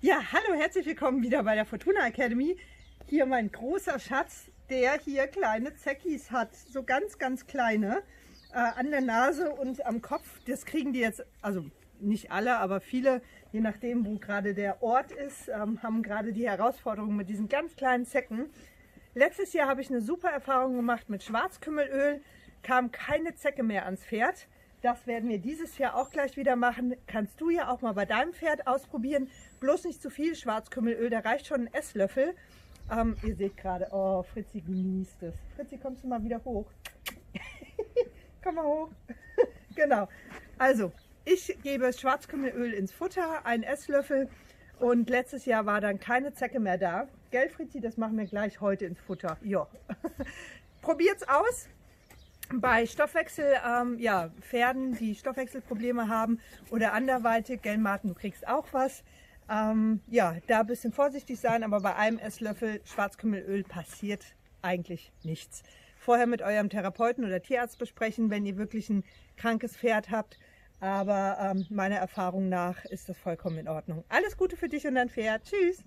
Ja, hallo, herzlich willkommen wieder bei der Fortuna Academy. Hier mein großer Schatz, der hier kleine Zeckies hat, so ganz, ganz kleine, äh, an der Nase und am Kopf. Das kriegen die jetzt, also nicht alle, aber viele, je nachdem, wo gerade der Ort ist, ähm, haben gerade die Herausforderung mit diesen ganz kleinen Zecken. Letztes Jahr habe ich eine super Erfahrung gemacht mit Schwarzkümmelöl, kam keine Zecke mehr ans Pferd. Das werden wir dieses Jahr auch gleich wieder machen. Kannst du ja auch mal bei deinem Pferd ausprobieren. Bloß nicht zu viel Schwarzkümmelöl, da reicht schon ein Esslöffel. Ähm, ihr seht gerade, oh, Fritzi genießt es. Fritzi, kommst du mal wieder hoch? Komm mal hoch. genau. Also, ich gebe Schwarzkümmelöl ins Futter, einen Esslöffel. Und letztes Jahr war dann keine Zecke mehr da. Gell, Fritzi, das machen wir gleich heute ins Futter. Ja. Probiert's aus bei Stoffwechsel, ähm, ja, Pferden, die Stoffwechselprobleme haben oder anderweitig, gell Martin, du kriegst auch was. Ähm, ja, da ein bisschen vorsichtig sein, aber bei einem Esslöffel Schwarzkümmelöl passiert eigentlich nichts. Vorher mit eurem Therapeuten oder Tierarzt besprechen, wenn ihr wirklich ein krankes Pferd habt. Aber ähm, meiner Erfahrung nach ist das vollkommen in Ordnung. Alles Gute für dich und dein Pferd. Tschüss!